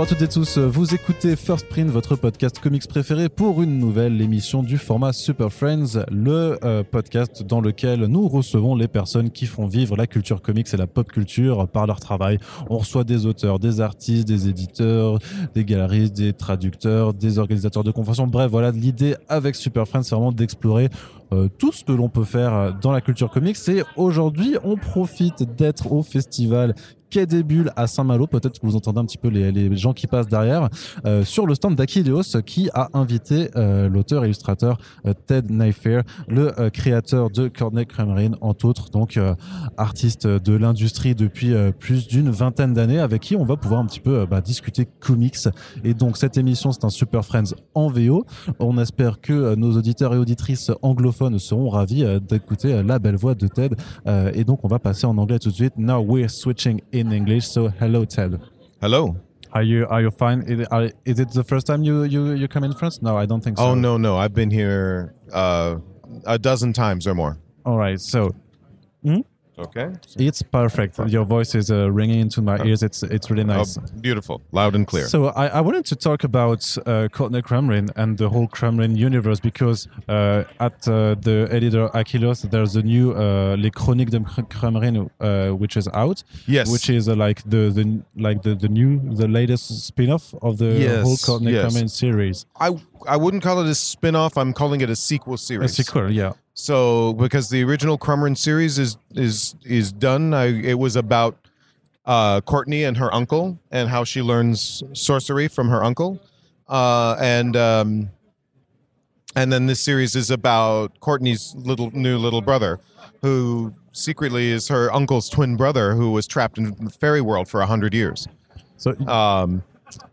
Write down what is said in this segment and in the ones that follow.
Bonjour à toutes et tous, vous écoutez First Print, votre podcast comics préféré pour une nouvelle émission du format Super Friends, le euh, podcast dans lequel nous recevons les personnes qui font vivre la culture comics et la pop culture par leur travail. On reçoit des auteurs, des artistes, des éditeurs, des galeristes, des traducteurs, des organisateurs de conventions. Bref, voilà, l'idée avec Super Friends, c'est vraiment d'explorer euh, tout ce que l'on peut faire dans la culture comics. Et aujourd'hui, on profite d'être au festival Quai des Bulles à Saint-Malo. Peut-être que vous entendez un petit peu les, gens qui passent derrière. Euh, sur le stand d'Aquileos qui a invité euh, l'auteur illustrateur euh, Ted Naifair, le euh, créateur de Courtney Crumrin, entre autres, donc artiste de l'industrie depuis plus d'une vingtaine d'années, avec qui on va pouvoir un petit peu bah, discuter comics. Et donc cette émission, c'est un Super Friends en VO. On espère que nos auditeurs et auditrices anglophones seront ravis d'écouter la belle voix de Ted. et donc on va passer en anglais tout de suite. Now we're switching in English. So hello, Ted. Hello. Are you are you fine? Is it, are, is it the first time you you you come in France? No, I don't think so. Oh no, no, I've been here uh, a dozen times or more. All right. So Okay. it's perfect. Your voice is uh, ringing into my ears. It's it's really nice. Oh, beautiful, loud and clear. So I, I wanted to talk about uh, Courtney Crumrin and the whole Crumrin universe because uh, at uh, the editor Akileos there's a new uh, Les Chroniques de Crumrin uh, which is out. Yes. Which is uh, like the, the like the, the new the latest spin-off of the Yes, whole Courtney yes. Crumrin series. I I wouldn't call it a spin-off. I'm calling it a sequel series. A sequel, yeah. So because the original Crumrin series is is is done, I, it was about uh, Courtney and her uncle and how she learns sorcery from her uncle, uh, and um, and then this series is about Courtney's little new little brother, who secretly is her uncle's twin brother, who was trapped in the fairy world for a hundred years. So um,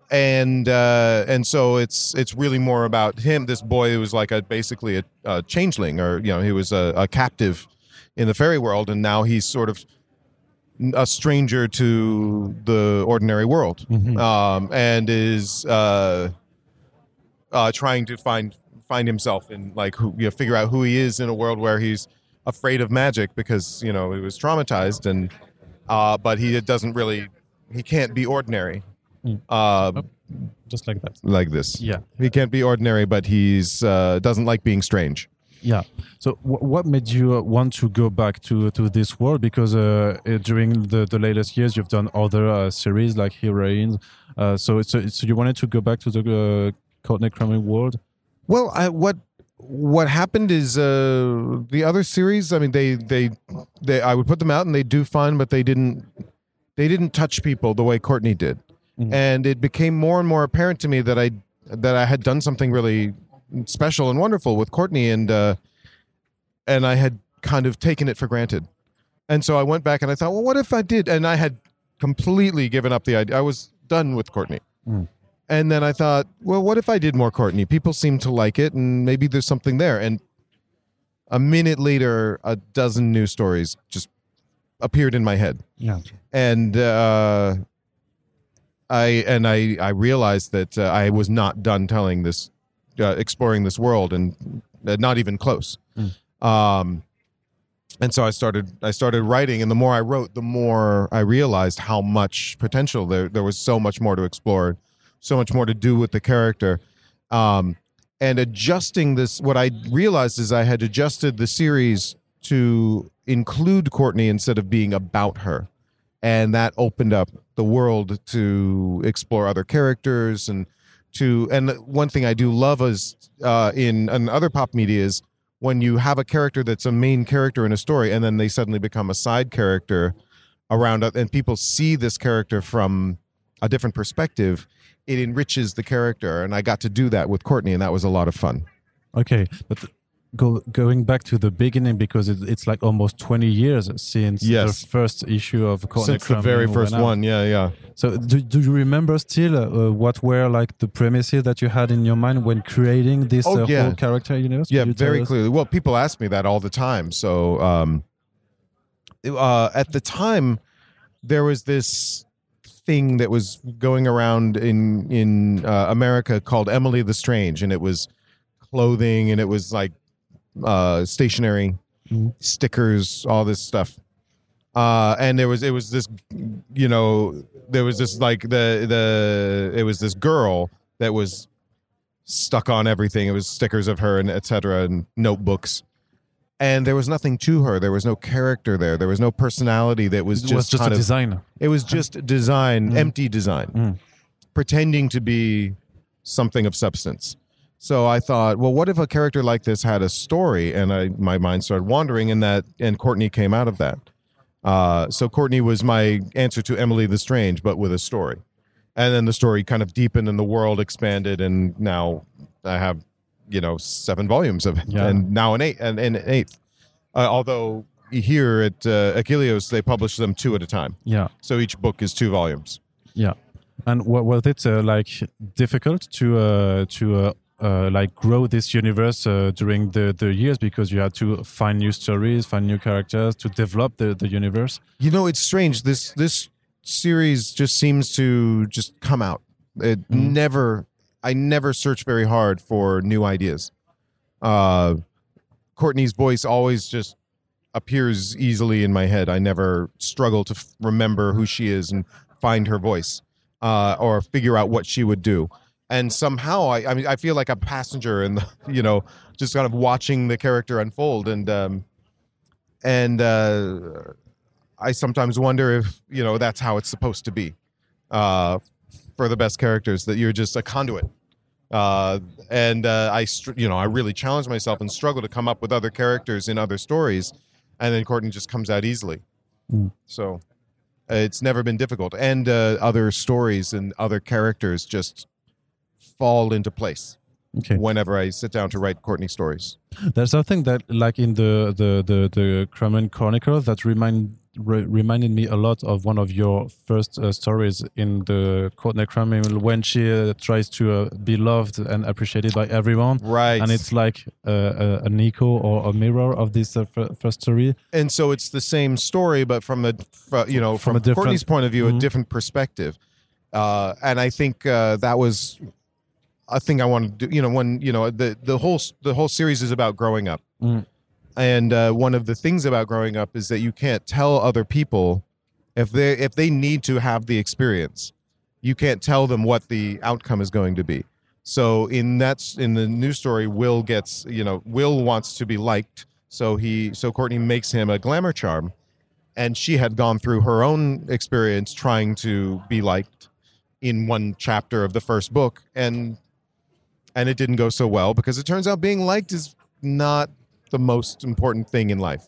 and uh, and so it's it's really more about him. This boy who was like a basically a, a changeling, or you know, he was a, a captive in the fairy world, and now he's sort of a stranger to the ordinary world, um, and is uh, uh, trying to find find himself and like who you know, figure out who he is in a world where he's afraid of magic because you know he was traumatized and uh, but he doesn't really he can't be ordinary uh, just like that. like this Yeah. he can't be ordinary but he's uh, doesn't like being strange Yeah. So, wh- what made you uh, want to go back to to this world? Because uh, during the, the latest years, you've done other uh, series like Heroines. Uh, so, so, so you wanted to go back to the uh, Courtney Crumrin world? well I, what what happened is uh, the other series i mean they, they they i would put them out and they do fine but they didn't they didn't touch people the way courtney did Mhm. and it became more and more apparent to me that i that i had done something really special and wonderful with courtney and uh and i had kind of taken it for granted and so i went back and i thought well what if i did and i had completely given up the idea i was done with courtney Mm. and then i thought well what if i did more courtney people seem to like it and maybe there's something there and a minute later a dozen new stories just appeared in my head Yeah. and uh, I and I I realized that uh, I was not done telling this, uh, exploring this world, and uh, not even close. Um, and so I started I started writing, and the more I wrote, the more I realized how much potential there there was. So much more to explore, so much more to do with the character. Um, and adjusting this, what I realized is I had adjusted the series to include Courtney instead of being about her and that opened up the world to explore other characters and to and one thing I do love is uh, in, in other pop media is when you have a character that's a main character in a story and then they suddenly become a side character around and people see this character from a different perspective it enriches the character and I got to do that with Courtney and that was a lot of fun Okay. But go, going back to the beginning, because it, it's like almost 20 years since Yes. the first issue of Courtney since the very first one yeah yeah So, do, do you remember still uh, what were like the premises that you had in your mind when creating this Oh, uh, yeah. whole character universe? Yeah, very clearly. Well, people ask me that all the time. So, um, uh, at the time, there was this thing that was going around in in uh, America called Emily the Strange, and it was clothing, and it was like uh, stationery, stickers, all this stuff. Uh, and there was it was this, you know, there was this like the the it was this girl that was stuck on everything. It was stickers of her and etc. and notebooks. And there was nothing to her. There was no character there. There was no personality. That was it just was just a of design. it was just design, Mm. empty design, Mm. pretending to be something of substance. So I thought, well, what if a character like this had a story? And I, my mind started wandering, and that, and Courtney came out of that. Uh, so Courtney was my answer to Emily the Strange, but with a story. And then the story kind of deepened, and the world expanded, and now I have, you know, seven volumes of it, Yeah. and now an eight, and, an eighth. Uh, although here at uh, Akileos, they publish them two at a time. Yeah. So each book is two volumes. Yeah, and was it uh, like difficult to uh, to uh, like grow this universe uh, during the, the years because you had to find new stories, find new characters to develop the, the universe? You know, it's strange. This this series just seems to just come out. It Mhm. never. I never search very hard for new ideas. Uh, Courtney's voice always just appears easily in my head. I never struggle to f- remember who she is and find her voice uh, or figure out what she would do. And somehow, I, I mean, I feel like a passenger and you know, just kind of watching the character unfold. And um, and uh, I sometimes wonder if you know that's how it's supposed to be uh, for the best characters. That you're just a conduit. Uh, and uh, I, str- you know, I really challenge myself and struggle to come up with other characters in other stories, and then Courtney just comes out easily. Mm. So it's never been difficult, and uh, other stories and other characters just fall into place Okay. whenever I sit down to write Courtney stories. There's something that, like in the the the, the Crumrin Chronicle, that remind re, reminded me a lot of one of your first uh, stories in the Courtney Crumrin when she uh, tries to uh, be loved and appreciated by everyone. Right, And it's like uh, a, an echo or a mirror of this uh, fir- first story. and so it's the same story, but from a fr- you know From from, a Courtney's point of view, Mhm. a different perspective. Uh, and I think uh, that was a thing I want to do. You know, when you know the the whole the whole series is about growing up, Mm. and uh, one of the things about growing up is that you can't tell other people if they if they need to have the experience, you can't tell them what the outcome is going to be. So in that's in the new story, Will gets you know Will wants to be liked, so he so Courtney makes him a glamour charm, and she had gone through her own experience trying to be liked in one chapter of the first book, and and it didn't go so well because it turns out being liked is not the most important thing in life,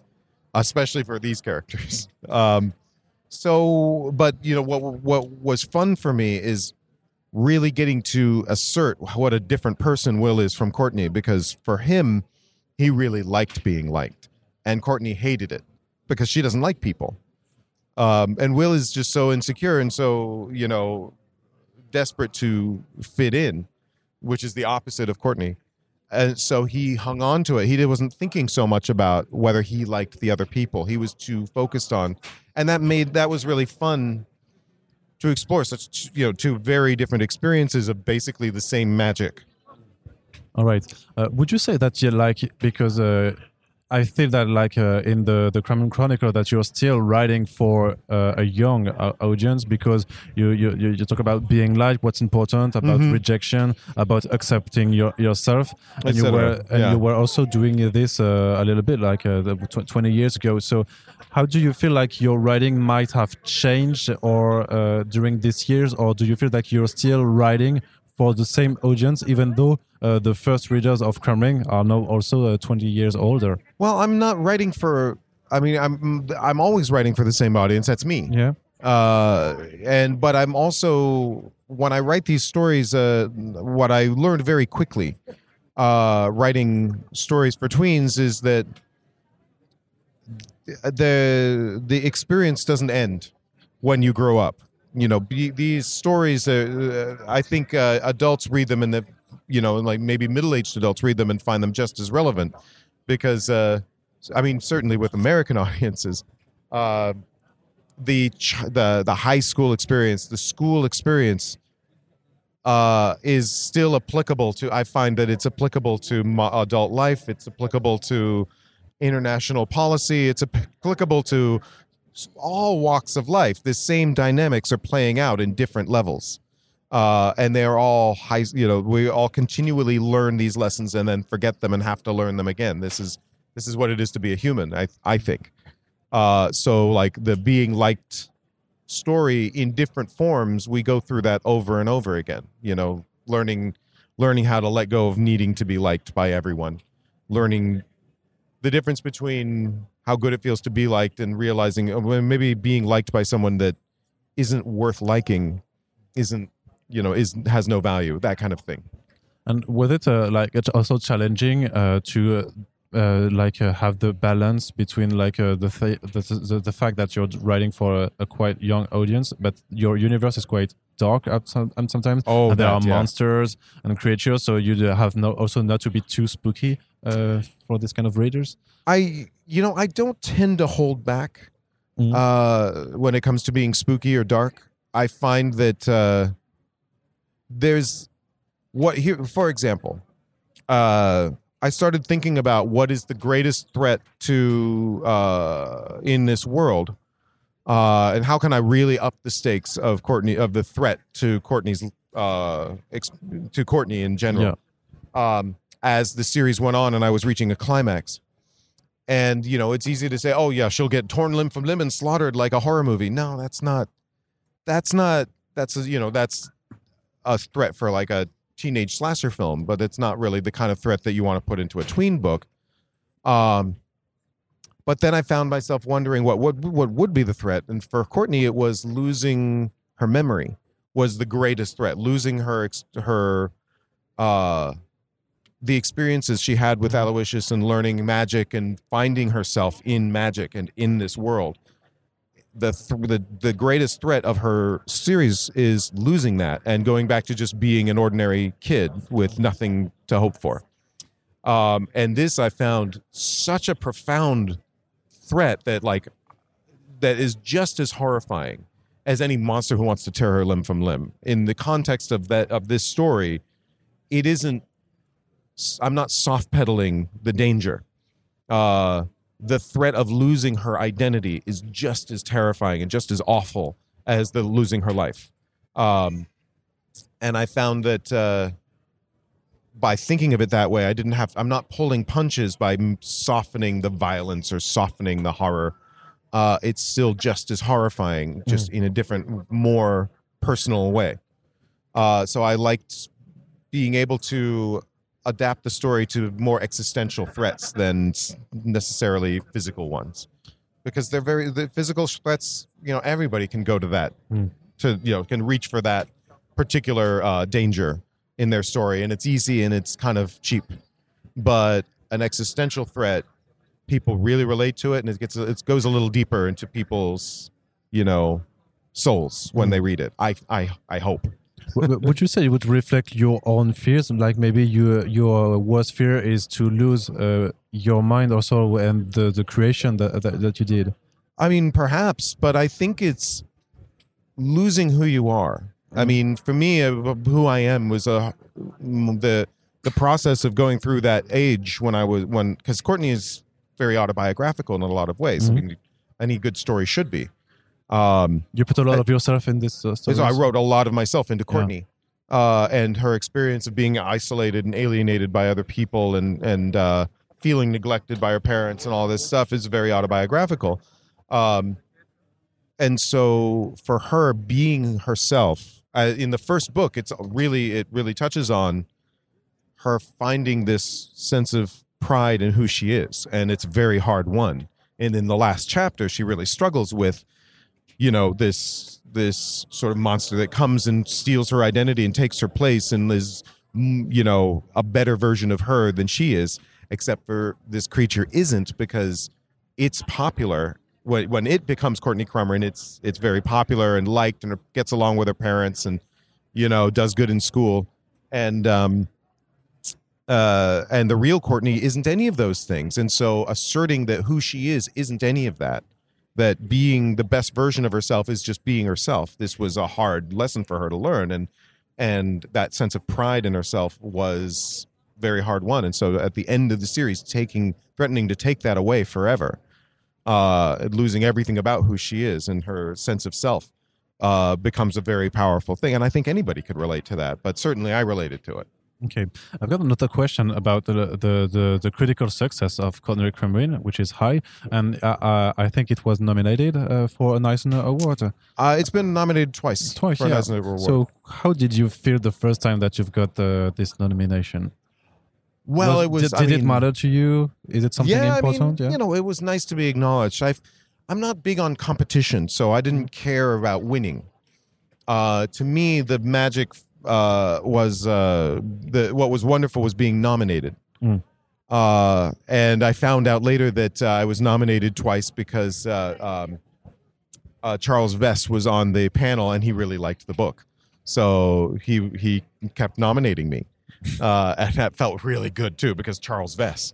especially for these characters. Um, so, but you know what what was fun for me is really getting to assert what a different person Will is from Courtney because for him, he really liked being liked, and Courtney hated it because she doesn't like people. Um, and Will is just so insecure and so you know desperate to fit in, which is the opposite of Courtney. And so he hung on to it. He wasn't thinking so much about whether he liked the other people. He was too focused on, and that made that was really fun to explore such you know two very different experiences of basically the same magic. All right. Uh, would you say that you like because uh, I feel that like uh, in the the Crumrin Chronicle that you're still writing for uh, a young uh, audience because you, you you talk about being liked, what's important about Mhm. rejection, about accepting your, yourself, and you were and Yeah. you were also doing this uh, a little bit like uh, the tw- 20 years ago. So how do you feel like your writing might have changed or uh, during these years, or do you feel like you're still writing for the same audience, even though uh, the first readers of Crumrin are now also uh, 20 years older. Well, I'm not writing for. I mean, I'm I'm always writing for the same audience. That's me. Yeah. uh, and but I'm also when I write these stories, uh, what I learned very quickly, uh, writing stories for tweens is that the the experience doesn't end when you grow up. You know, be, these stories. Uh, uh, I think uh, adults read them, and the you know, like maybe middle aged adults read them and find them just as relevant, because uh, I mean, certainly with American audiences. Uh, the ch- the the high school experience, the school experience, uh, is still applicable to. I find that it's applicable to adult life. It's applicable to international policy. It's applicable to all walks of life, the same dynamics are playing out in different levels. Uh, and they're all high, you know, we all continually learn these lessons and then forget them and have to learn them again. This is this is what it is to be a human, I I think. Uh, so like the being liked story in different forms, we go through that over and over again. You know, learning learning how to let go of needing to be liked by everyone, learning the difference between how good it feels to be liked and realizing uh, maybe being liked by someone that isn't worth liking isn't you know is has no value that kind of thing and was it uh, like it's also challenging uh, to uh, uh like uh, have the balance between like uh, the, th the, the, the fact that you're writing for a, a, quite young audience, but your universe is quite dark at some, and sometimes oh, and there that, are yeah. monsters and creatures, so you have no also not to be too spooky for this kind of readers. I you know I don't tend to hold back mm when it comes to being spooky or dark. I find that uh, there's what here for example uh i started thinking about what is the greatest threat to uh in this world uh and how can i really up the stakes of courtney of the threat to courtney's uh ex- to courtney in general yeah. um as the series went on and i was reaching a climax and you know it's easy to say oh yeah she'll get torn limb from limb and slaughtered like a horror movie no that's not that's not that's a, you know that's a threat for like a teenage slasher film, but it's not really the kind of threat that you want to put into a tween book. Um, but then I found myself wondering what would what would be the threat, and for Courtney, it was losing her memory was the greatest threat. Losing her her uh, the experiences she had with Aloysius and learning magic and finding herself in magic and in this world the, th- the the greatest threat of her series is losing that and going back to just being an ordinary kid with nothing to hope for. Um, and this I found such a profound threat that like that is just as horrifying as any monster who wants to tear her limb from limb. In the context of that of this story, it isn't. I'm not soft pedaling the danger. Uh, the threat of losing her identity is just as terrifying and just as awful as the losing her life. Um, and I found that uh, by thinking of it that way, I didn't have. I'm not pulling punches by softening the violence or softening the horror. Uh, it's still just as horrifying, just mm. in a different, more personal way. Uh, so I liked being able to adapt the story to more existential threats than necessarily physical ones because they're very the physical threats you know everybody can go to that mm. to you know can reach for that particular uh, danger in their story and it's easy and it's kind of cheap but an existential threat people really relate to it and it gets it goes a little deeper into people's you know souls when mm. they read it i i i hope would you say it would reflect your own fears? Like maybe your your worst fear is to lose uh, your mind also and the, the creation that, that, that you did. I mean, perhaps, but I think it's losing who you are. I mm. mean, for me, uh, who I am was a the the process of going through that age when I was when because Courtney is very autobiographical in a lot of ways. Mm -hmm. I mm-hmm. mean, any good story should be. Um, you put a lot I, of yourself in this. Uh, so I wrote a lot of myself into Courtney, yeah. uh, and her experience of being isolated and alienated by other people, and and uh, feeling neglected by her parents, and all this stuff is very autobiographical. Um, and so for her being herself uh, in the first book, it's really it really touches on her finding this sense of pride in who she is, and it's very hard won. And in the last chapter, she really struggles with you know this this sort of monster that comes and steals her identity and takes her place and is mm, you know a better version of her than she is except for this creature isn't because it's popular. When, when it becomes courtney crumrin it's it's very popular and liked and gets along with her parents and you know does good in school and um uh and the real courtney isn't any of those things. And so asserting that who she is isn't any of that that being the best version of herself is just being herself. This was a hard lesson for her to learn, and and that sense of pride in herself was very hard won. And so at the end of the series, taking threatening to take that away forever, uh, losing everything about who she is and her sense of self uh, becomes a very powerful thing. And I think anybody could relate to that, but certainly I related to it. Okay, I've got another question about the the the, the critical success of Courtney Crumrin, which is high, and uh, uh, I think it was nominated uh, for an Eisner Award. Uh, it's been nominated twice. Twice, for an yeah. Eisner Award. So, how did you feel the first time that you've got uh, this nomination? well, it was. Did, I did it matter to you? Is it something yeah, important? I mean, yeah. you know, it was nice to be acknowledged. I've, I'm not big on competition, so I didn't care about winning. Uh, to me, the magic uh, was uh, the what was wonderful was being nominated. Mm. Uh, and I found out later that uh, I was nominated twice because uh, um, uh, Charles Vess was on the panel and he really liked the book, so he he kept nominating me, uh, and that felt really good too because Charles Vess,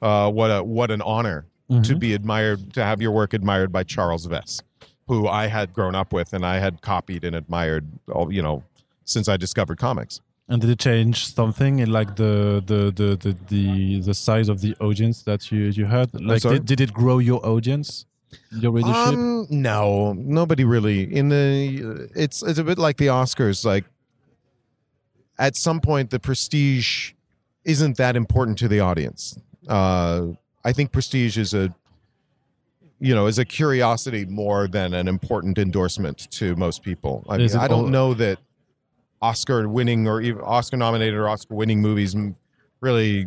uh, what a what an honor to Mhm. be admired to have your work admired by Charles Vess, who I had grown up with and I had copied and admired, all you know, since I discovered comics. And did it change something in like the the the the the, the size of the audience that you you had? Like, did, did it grow your audience, your readership? Um, no, nobody really. In the, it's it's a bit like the Oscars. Like, at some point, the prestige isn't that important to the audience. Uh, I think prestige is a, you know, is a curiosity more than an important endorsement to most people. I, mean, I don't know that Oscar winning or even Oscar nominated or Oscar winning movies really.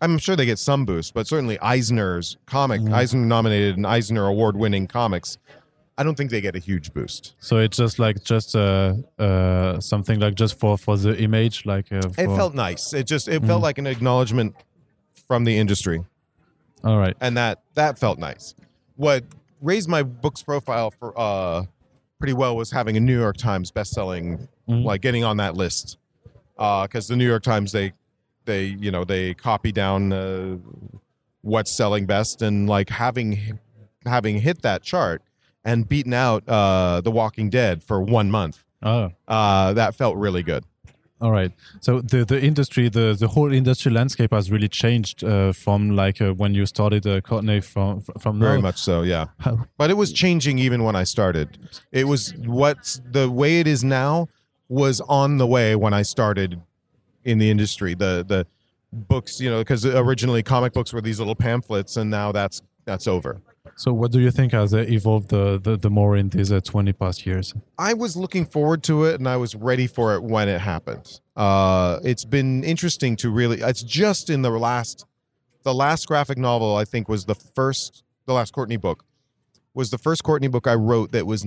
I'm sure they get some boost, but certainly Eisner's comic, Mhm. Eisner nominated and Eisner award winning comics, I don't think they get a huge boost. So it's just like just uh, uh, something like just for for the image, like uh, It felt nice. It just it felt Mhm. like an acknowledgement from the industry, all right. and that that felt nice. What raised my book's profile for uh pretty well was having a New York Times best-selling, Mhm. like getting on that list, because the New York Times they they you know they copy down uh, what's selling best, and like having having hit that chart and beaten out uh The Walking Dead for one month, Oh, uh that felt really good. All right. So the the industry, the the whole industry landscape has really changed uh, from like uh, when you started uh, Courtney from from Very now. much so, yeah. But it was changing even when I started. It was what's the way it is now was on the way when I started in the industry. The the books, you know, because originally comic books were these little pamphlets, and now that's that's over. So what do you think has evolved the, the the more in these uh, twenty past years? I was looking forward to it, and I was ready for it when it happened. Uh, it's been interesting to really. It's just in the last, the last graphic novel I think was the first, the last Courtney book, was the first Courtney book I wrote that was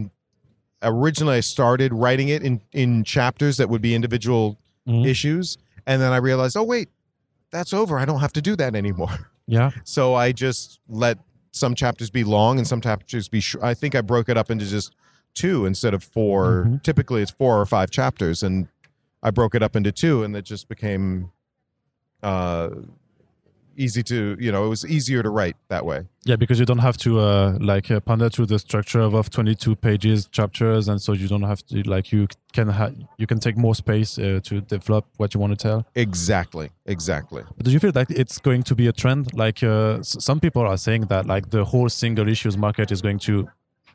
originally I started writing it in in chapters that would be individual Mhm. issues, and then I realized, oh wait, that's over. I don't have to do that anymore. Yeah. So I just let some chapters be long and some chapters be short. I think I broke it up into just two instead of 4 Mhm. Typically, it's four or five chapters, and I broke it up into two, and it just became uh, easy to you know it was easier to write that way. Yeah, because you don't have to uh, like uh, pander to the structure of, of 22 pages chapters, and so you don't have to like you can ha- you can take more space uh, to develop what you want to tell. Exactly, exactly. But do you feel like it's going to be a trend? Like uh, s- some people are saying that like the whole single issues market is going to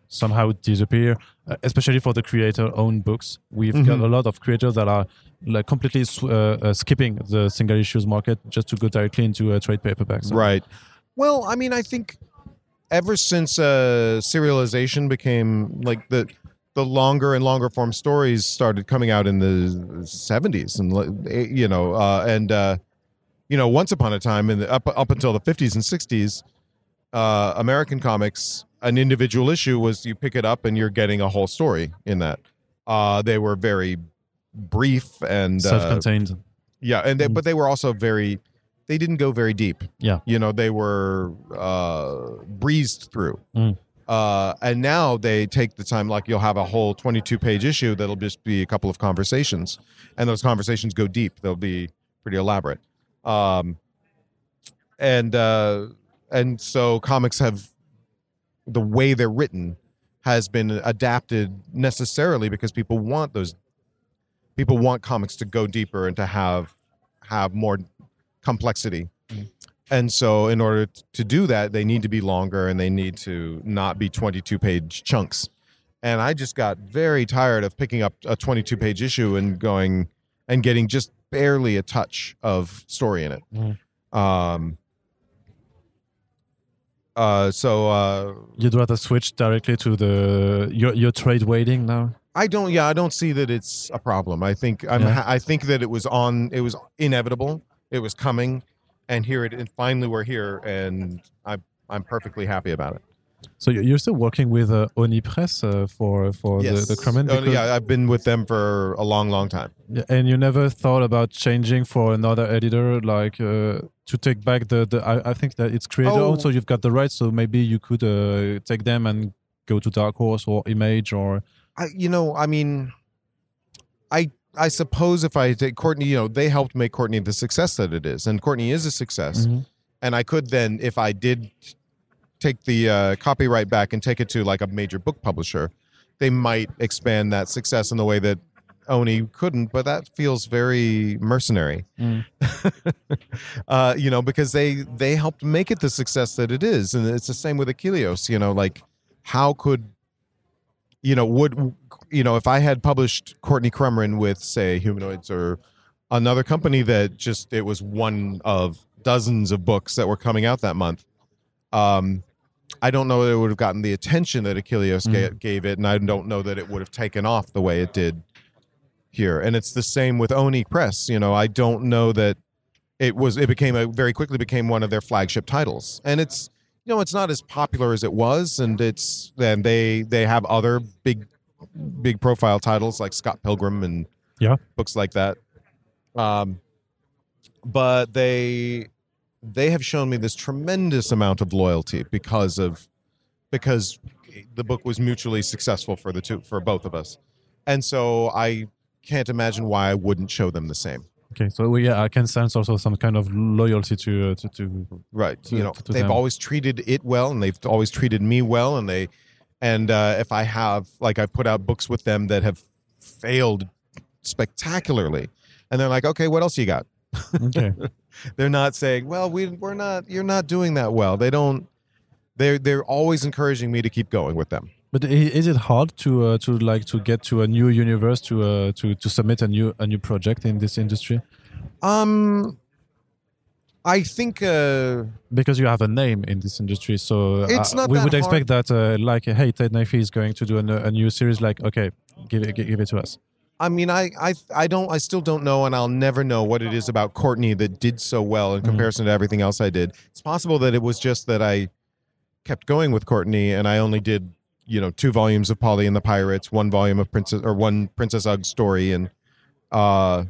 somehow disappear, uh, especially for the creator-owned books. We've got Mhm. a lot of creators that are like completely uh, uh, skipping the single issues market just to go directly into uh, trade paperbacks. Right. Well, I mean, I think ever since uh, serialization became like the the longer and longer form stories started coming out in the 70s and eh, you know uh, and uh, you know once upon a time in the, up up until the 50s and 60s uh, American comics an individual issue was you pick it up and you're getting a whole story in that uh, they were very brief and uh, Self-contained. yeah, and they, Mm. but they were also very. They didn't go very deep. Yeah. you know, they were uh, breezed through. Mm. Uh, and now they take the time. Like you'll have a whole twenty-two page issue that'll just be a couple of conversations, and those conversations go deep. They'll be pretty elaborate. Um, and uh, and so comics have the way they're written has been adapted necessarily because people want those people want comics to go deeper and to have have more complexity and so in order to do that, they need to be longer and they need to not be 22 page chunks. And I just got very tired of picking up a 22 page issue and going and getting just barely a touch of story in it. Mm. Um, uh, so uh, You'd rather switch directly to the your your trade waiting now. I don't. Yeah, I don't see that it's a problem. I think I'm. Yeah. I think that it was on. It was inevitable. It was coming, and here it. And finally, we're here, and I. I'm perfectly happy about it. So you- you're still working with uh, Oni Press uh, for for the the Crumrin, Oh, yeah, I've been with them for a long, long time. Yeah, and you never thought about changing for another editor, like uh, to take back the, the I, I think that it's creator Oh. also you've got the rights, so maybe you could uh, take them and go to Dark Horse or Image or I, you know, I mean, I, I suppose if I take Courtney, you know, they helped make Courtney the success that it is, and Courtney is a success. Mhm. and I could then, if I did take the uh, copyright back and take it to like a major book publisher, they might expand that success in the way that Oni couldn't. But that feels very mercenary, Mm. uh, you know, because they they helped make it the success that it is, and it's the same with Akileos. You know, like how could you know would you know if I had published Courtney Crumrin with say Humanoids or another company that just it was one of dozens of books that were coming out that month. Um, I don't know that it would have gotten the attention that Akileos ga- gave it, and I don't know that it would have taken off the way it did here. And it's the same with Oni Press. You know, I don't know that it was. It became a very quickly became one of their flagship titles, and it's you know it's not as popular as it was, and it's and they they have other big big profile titles like Scott Pilgrim and Yeah. books like that. Um, but they they have shown me this tremendous amount of loyalty because of because the book was mutually successful for the two for both of us and so i can't imagine why i wouldn't show them the same okay. So yeah, I can sense also some kind of loyalty to uh, to, to right To- you know they've them. always treated it well and they've always treated me well and they and uh, if i have like i've put out books with them that have failed spectacularly and they're like okay what else you got okay. they're not saying, "Well, we we're not you're not doing that well." They don't they're they're always encouraging me to keep going with them. But is it hard to uh, to like to get to a new universe to uh, to to submit a new a new project in this industry Um I think uh because you have a name in this industry? So uh, It's not we would hard. expect that uh, like hey Ted Naifeh is going to do a, a new series. Like okay, give it give it to us. I mean I I I don't I still don't know and I'll never know what it is about Courtney that did so well in comparison to everything else I did. It's possible that it was just that I kept going with Courtney and I only did, you know, two volumes of Polly and the Pirates, one volume of Princess or one Princess Ugg story and uh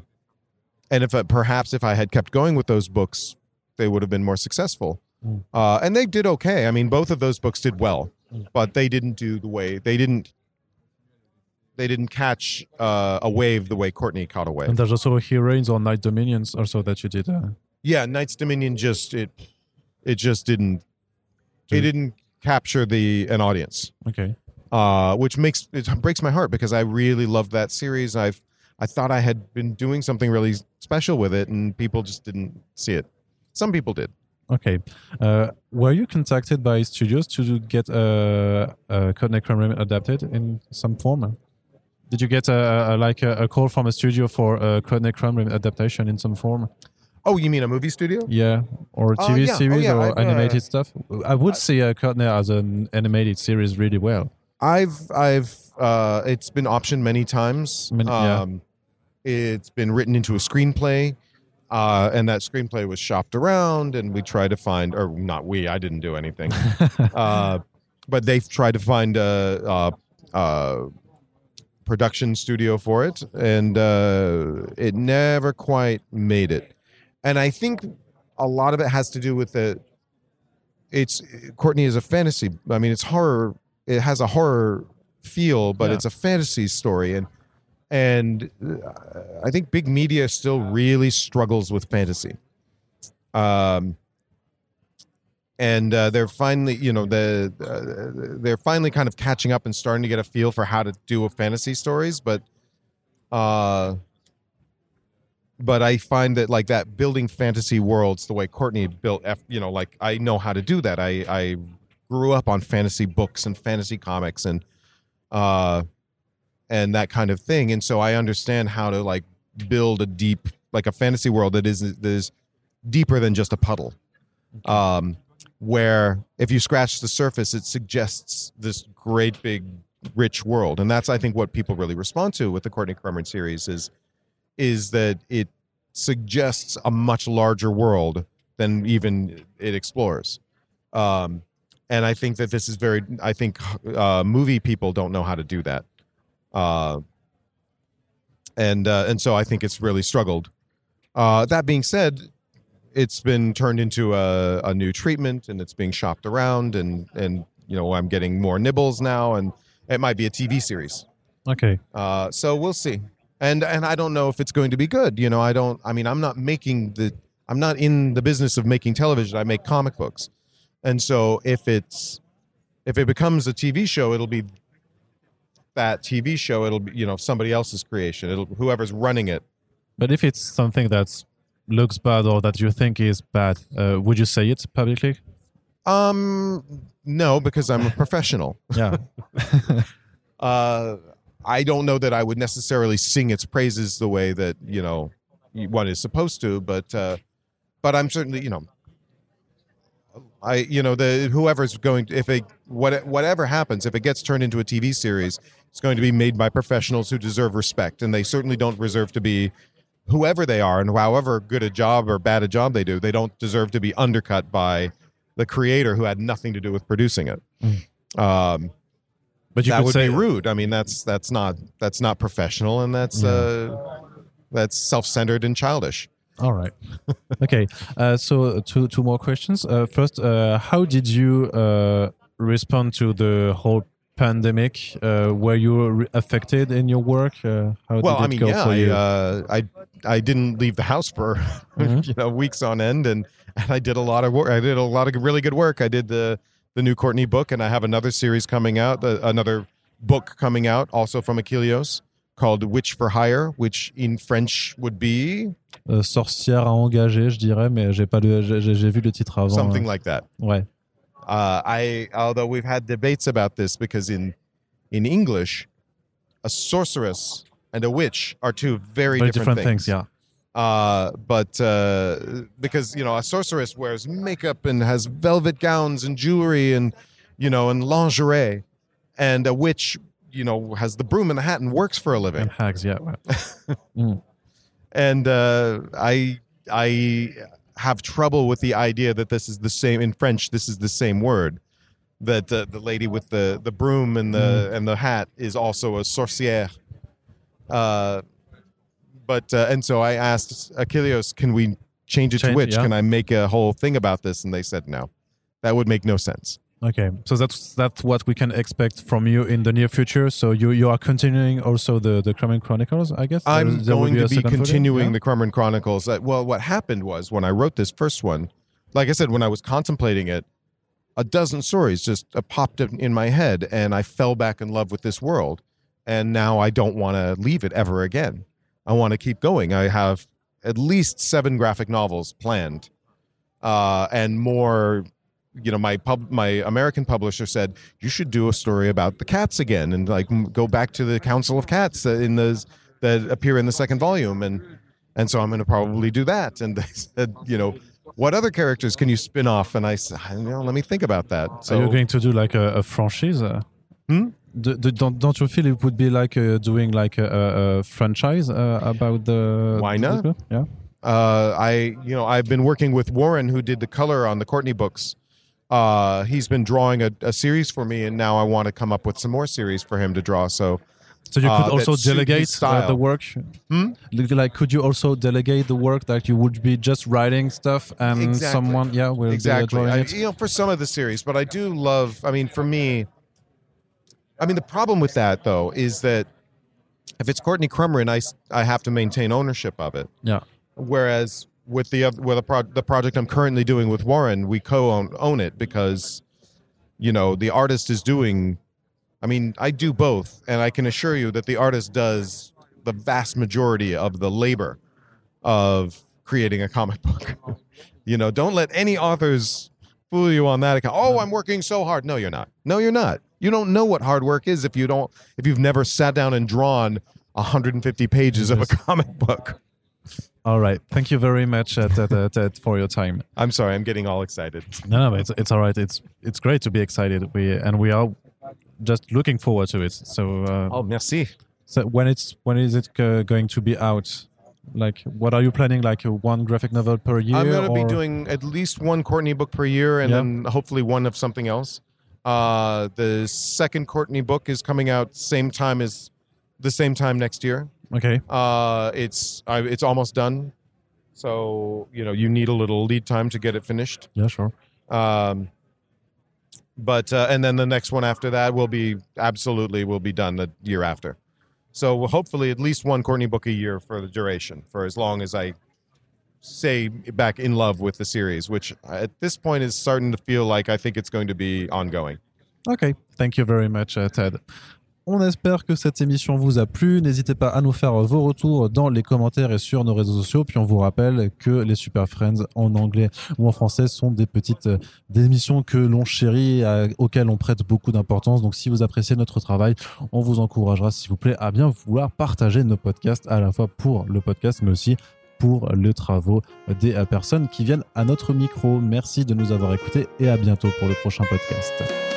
and if I, perhaps if I had kept going with those books, they would have been more successful. Mm. Uh, and they did okay. I mean, both of those books did well, Mm. but they didn't do the way they didn't. They didn't catch uh, a wave the way Courtney caught a wave. And there's also heroines on night dominions also that you did. Uh, yeah, Night's Dominion just it, it just didn't. It Didn't- capture the an audience, okay. uh, which makes it breaks my heart because I really loved that series. I've I thought I had been doing something really special with it, and people just didn't see it. Some people did. Okay. Uh, were you contacted by studios to get uh, uh, Courtney Crumrin adapted in some form? Did you get a, a like a, a call from a studio for a Crumrin adaptation in some form? Oh, you mean a movie studio? Yeah, or Uh, TV yeah. Oh, series yeah, or I've, uh, animated stuff. I would see a Courtney as an animated series really well. I've I've uh, it's been optioned many times. Many- yeah. um, It's been written into a screenplay, uh, and that screenplay was shopped around, and we tried to find, or not we, I didn't do anything, uh, but they've tried to find a production studio for it, and uh, it never quite made it. And I think a lot of it has to do with the. It's Courtney is a fantasy. I mean, it's horror. It has a horror feel, but Yeah. it's a fantasy story, and and uh, I think big media still really struggles with fantasy. Um, and uh, they're finally, you know, the uh, they're finally kind of catching up and starting to get a feel for how to do a fantasy stories, but uh, but I find that like that building fantasy worlds the way Courtney built, F, you know, like I know how to do that. I I grew up on fantasy books and fantasy comics and uh and that kind of thing, and so I understand how to like build a deep like a fantasy world that is that is deeper than just a puddle. Um, where if you scratch the surface, it suggests this great big rich world, and that's I think what people really respond to with the Courtney Crumrin series is is that it suggests a much larger world than even it explores. Um, and I think that this is very. I think uh, movie people don't know how to do that, uh, and uh, and so I think it's really struggled. Uh, that being said, it's been turned into a, a new treatment, and it's being shopped around, and and you know I'm getting more nibbles now, and it might be a TV series. Okay. Uh, so we'll see. And and I don't know if it's going to be good. You know, I don't. I mean, I'm not making the. I'm not in the business of making television. I make comic books, and so if it's if it becomes a TV show, it'll be that TV show. It'll be you know somebody else's creation. It'll whoever's running it. But if it's something that looks bad or that you think is bad, uh, would you say it publicly? Um, no, because I'm a professional. Yeah. uh, I don't know that I would necessarily sing its praises the way that you know one is supposed to, but uh, but I'm certainly you know I you know the whoever's going if it what whatever happens if it gets turned into a TV series, it's going to be made by professionals who deserve respect, and they certainly don't deserve to be whoever they are and however good a job or bad a job they do, they don't deserve to be undercut by the creator who had nothing to do with producing it. Um, But you that could would say be rude. I mean, that's that's not that's not professional, and that's uh, that's self-centered and childish. All right. okay. Uh, so two two more questions. Uh, first, uh, how did you uh, respond to the whole pandemic? Uh, were you affected in your work? Uh, how Well, did it I mean, go yeah, I, you? uh, I I didn't leave the house for Mhm. you know weeks on end, and, and I did a lot of work. I did a lot of really good work. I did the the new Courtney book, and I have another series coming out, the, another book coming out, also from Akileos, called Witch for Hire, which in French would be Euh, sorcière à engager, je dirais, mais j'ai pas le, j'ai- vu le titre avant. something like that. Ouais. Uh, I although we've had debates about this because in in English, a sorceress and a witch are two very, Very different, different things. Yeah. Uh, but uh, because you know a sorceress wears makeup and has velvet gowns and jewelry and you know and lingerie, and a witch you know has the broom and the hat and works for a living. And hags. Yeah. ouais. and uh, I I have trouble with the idea that this is the same in French. This is the same word that uh, the lady with the the broom and the and the hat is also a sorcière. Uh, but uh, and so I asked Akileos, can we change it Change, to witch? yeah. Can I make a whole thing about this? And they said no. That would make no sense. Okay, so that's that's what we can expect from you in the near future. So you you are continuing also the the Crumrin Chronicles, I guess. I'm There- going to be continuing Yeah? the Crumrin Chronicles. Uh, well, what happened was when I wrote this first one, like I said, when I was contemplating it, a dozen stories just uh, popped in in my head, and I fell back in love with this world. And now I don't want to leave it ever again. I want to keep going. I have at least seven graphic novels planned, uh, and more. You know, my pub, my American publisher said you should do a story about the cats again, and like m- go back to the Council of Cats uh, in the that appear in the second volume, and and so I'm going to probably do that. And they said, you know, what other characters can you spin off? And I said, you know, let me think about that. So you're going to do like a, a franchise? Hmm? Do, do, don't don't you feel it would be like uh, doing like a, a, franchise uh, about the? Why not? book? Yeah. uh, I, you know, I've been working with Warren, who did the color on the Courtney books. Uh, he's been drawing a, a series for me, and now I want to come up with some more series for him to draw. So So you Uh, could also suit his delegate uh, the work. Hmm? Like, could you also delegate the work that you would be just writing stuff and Exactly. someone, yeah, will be uh, exactly I, it? you know for some of the series but i do love i mean for me i mean the problem with that though is that if it's courtney crumrin I have to maintain ownership of it Yeah. whereas with the with the, pro- the project i'm currently doing with warren we co-own own it because you know the artist is doing i mean i do both and i can assure you that the artist does the vast majority of the labor of creating a comic book. you know, don't let any authors fool you on that account. Oh, I'm working so hard. No, you're not. No, you're not. You don't know what hard work is if you don't if you've never sat down and drawn 150 pages of a comic book. All right. Thank you very much uh, Ted, uh, Ted, for your time. I'm sorry, I'm getting all excited. No, no, it's it's all right. It's it's great to be excited. We and we are just looking forward to it. So uh, Oh, merci. so when it's when is it uh, going to be out? Like, what are you planning? Like one graphic novel per year? I'm going to be doing at least one Courtney book per year and Yeah. then hopefully one of something else. Uh, the second Courtney book is coming out same time as the same time next year. Okay. Uh, it's I, it's almost done. So, you know, you need a little lead time to get it finished. Yeah, sure. Um, but uh, and then the next one after that will be absolutely will be done the year after. So hopefully at least one Courtney book a year for the duration for as long as I say back in love with the series, which at this point is starting to feel like I think it's going to be ongoing. Ok, thank you very much, uh, Ted. On espère que cette émission vous a plu. N'hésitez pas à nous faire vos retours dans les commentaires et sur nos réseaux sociaux. Puis on vous rappelle que les Super Friends en anglais ou en français sont des petites euh, des émissions que l'on chérit, à- auxquelles on prête beaucoup d'importance. Donc si vous appréciez notre travail, on vous encouragera, s'il vous plaît, à bien vouloir partager nos podcasts à la fois pour le podcast, mais aussi pour les travaux des euh, personnes qui viennent à notre micro. Merci de nous avoir écoutés et à bientôt pour le prochain podcast.